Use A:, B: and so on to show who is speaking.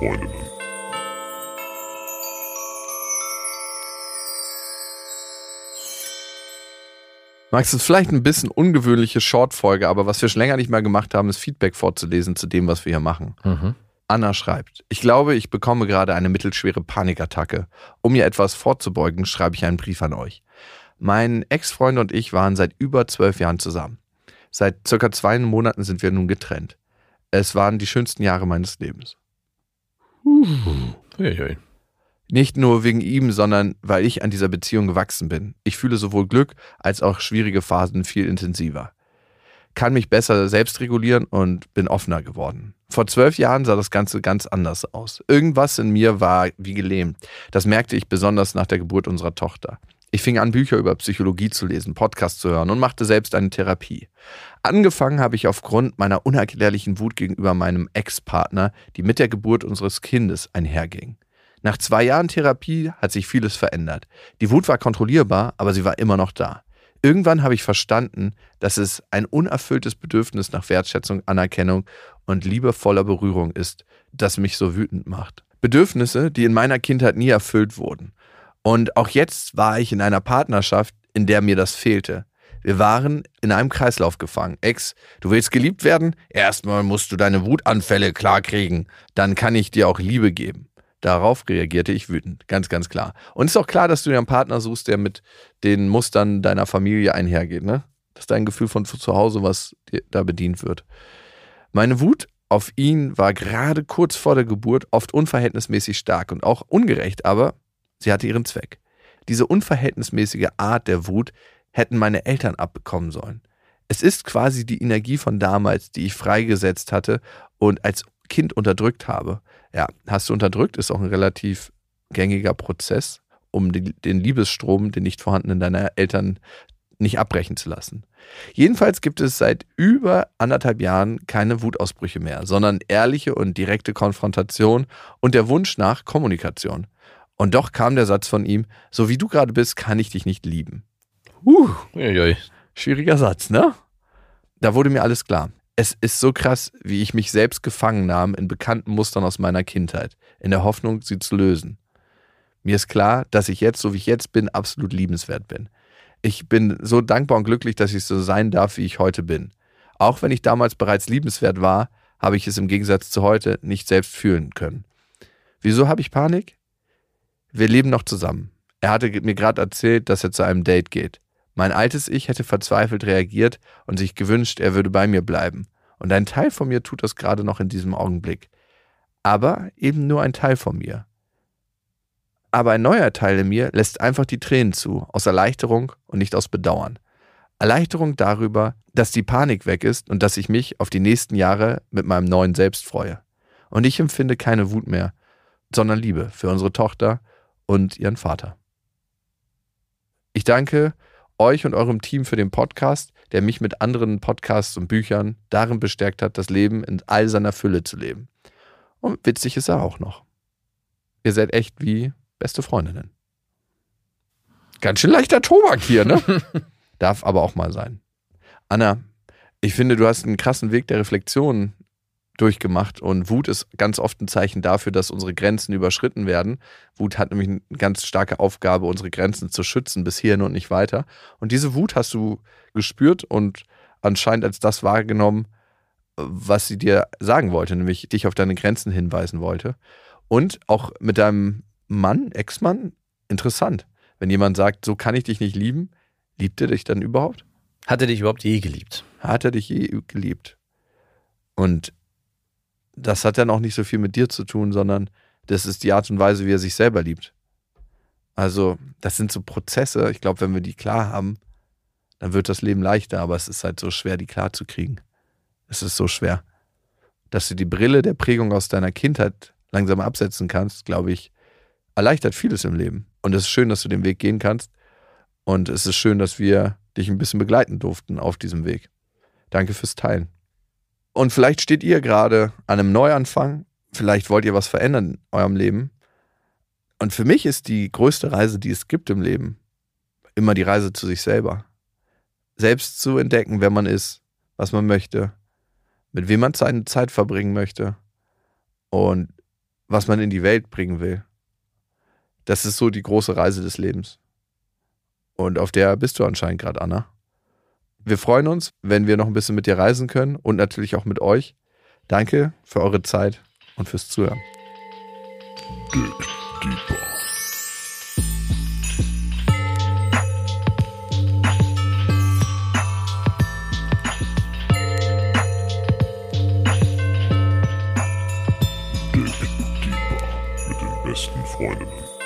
A: Freundinnen.
B: Max, es ist vielleicht ein bisschen ungewöhnliche Shortfolge, aber was wir schon länger nicht mehr gemacht haben, ist Feedback vorzulesen zu dem, was wir hier machen.
C: Mhm.
B: Anna schreibt, ich glaube, ich bekomme gerade eine mittelschwere Panikattacke. Um mir etwas vorzubeugen, schreibe ich einen Brief an euch. Mein Ex-Freund und ich waren seit über zwölf Jahren zusammen. Seit circa zwei Monaten sind wir nun getrennt. Es waren die schönsten Jahre meines Lebens. Nicht nur wegen ihm, sondern weil ich an dieser Beziehung gewachsen bin. Ich fühle sowohl Glück als auch schwierige Phasen viel intensiver. Kann mich besser selbst regulieren und bin offener geworden. Vor zwölf Jahren sah das Ganze ganz anders aus. Irgendwas in mir war wie gelähmt. Das merkte ich besonders nach der Geburt unserer Tochter. Ich fing an, Bücher über Psychologie zu lesen, Podcasts zu hören und machte selbst eine Therapie. Angefangen habe ich aufgrund meiner unerklärlichen Wut gegenüber meinem Ex-Partner, die mit der Geburt unseres Kindes einherging. Nach zwei Jahren Therapie hat sich vieles verändert. Die Wut war kontrollierbar, aber sie war immer noch da. Irgendwann habe ich verstanden, dass es ein unerfülltes Bedürfnis nach Wertschätzung, Anerkennung und liebevoller Berührung ist, das mich so wütend macht. Bedürfnisse, die in meiner Kindheit nie erfüllt wurden. Und auch jetzt war ich in einer Partnerschaft, in der mir das fehlte. Wir waren in einem Kreislauf gefangen. Ex, du willst geliebt werden? Erstmal musst du deine Wutanfälle klarkriegen. Dann kann ich dir auch Liebe geben. Darauf reagierte ich wütend, ganz, ganz klar. Und ist auch klar, dass du dir einen Partner suchst, der mit den Mustern deiner Familie einhergeht, ne? Das ist dein Gefühl von zu Hause, was dir da bedient wird. Meine Wut auf ihn war gerade kurz vor der Geburt oft unverhältnismäßig stark und auch ungerecht, aber sie hatte ihren Zweck. Diese unverhältnismäßige Art der Wut hätten meine Eltern abbekommen sollen. Es ist quasi die Energie von damals, die ich freigesetzt hatte und als Kind unterdrückt habe. Ja, hast du unterdrückt, ist auch ein relativ gängiger Prozess, um den Liebesstrom, den nicht vorhandenen deiner Eltern nicht abbrechen zu lassen. Jedenfalls gibt es seit über anderthalb Jahren keine Wutausbrüche mehr, sondern ehrliche und direkte Konfrontation und der Wunsch nach Kommunikation. Und doch kam der Satz von ihm, so wie du gerade bist, kann ich dich nicht lieben.
C: Uh, uiuiui.
B: Schwieriger Satz, ne? Da wurde mir alles klar. Es ist so krass, wie ich mich selbst gefangen nahm in bekannten Mustern aus meiner Kindheit, in der Hoffnung, sie zu lösen. Mir ist klar, dass ich jetzt, so wie ich jetzt bin, absolut liebenswert bin. Ich bin so dankbar und glücklich, dass ich so sein darf, wie ich heute bin. Auch wenn ich damals bereits liebenswert war, habe ich es im Gegensatz zu heute nicht selbst fühlen können. Wieso habe ich Panik? Wir leben noch zusammen. Er hatte mir gerade erzählt, dass er zu einem Date geht. Mein altes Ich hätte verzweifelt reagiert und sich gewünscht, er würde bei mir bleiben. Und ein Teil von mir tut das gerade noch in diesem Augenblick. Aber eben nur ein Teil von mir. Aber ein neuer Teil in mir lässt einfach die Tränen zu, aus Erleichterung und nicht aus Bedauern. Erleichterung darüber, dass die Panik weg ist und dass ich mich auf die nächsten Jahre mit meinem neuen Selbst freue. Und ich empfinde keine Wut mehr, sondern Liebe für unsere Tochter und ihren Vater. Ich danke euch und eurem Team für den Podcast, der mich mit anderen Podcasts und Büchern darin bestärkt hat, das Leben in all seiner Fülle zu leben. Und witzig ist er auch noch. Ihr seid echt wie beste Freundinnen. Ganz schön leichter Tobak hier, ne? Darf aber auch mal sein. Anna, ich finde, du hast einen krassen Weg der Reflexion durchgemacht und Wut ist ganz oft ein Zeichen dafür, dass unsere Grenzen überschritten werden. Wut hat nämlich eine ganz starke Aufgabe, unsere Grenzen zu schützen bis hierhin und nicht weiter. Und diese Wut hast du gespürt und anscheinend als das wahrgenommen, was sie dir sagen wollte, nämlich dich auf deine Grenzen hinweisen wollte. Und auch mit deinem Mann, Ex-Mann, interessant. Wenn jemand sagt, so kann ich dich nicht lieben, liebt er dich dann überhaupt?
C: Hat er dich überhaupt je geliebt?
B: Hat er dich je geliebt? Und das hat dann auch nicht so viel mit dir zu tun, sondern das ist die Art und Weise, wie er sich selber liebt. Also, das sind so Prozesse. Ich glaube, wenn wir die klar haben, dann wird das Leben leichter, aber es ist halt so schwer, die klar zu kriegen. Es ist so schwer. Dass du die Brille der Prägung aus deiner Kindheit langsam absetzen kannst, glaube ich, erleichtert vieles im Leben. Und es ist schön, dass du den Weg gehen kannst. Und es ist schön, dass wir dich ein bisschen begleiten durften auf diesem Weg. Danke fürs Teilen. Und vielleicht steht ihr gerade an einem Neuanfang, vielleicht wollt ihr was verändern in eurem Leben. Und für mich ist die größte Reise, die es gibt im Leben, immer die Reise zu sich selber. Selbst zu entdecken, wer man ist, was man möchte, mit wem man seine Zeit verbringen möchte und was man in die Welt bringen will. Das ist so die große Reise des Lebens. Und auf der bist du anscheinend gerade, Anna. Wir freuen uns, wenn wir noch ein bisschen mit dir reisen können und natürlich auch mit euch. Danke für eure Zeit und fürs Zuhören. Dig deeper.
A: Dig deeper mit den besten Freunden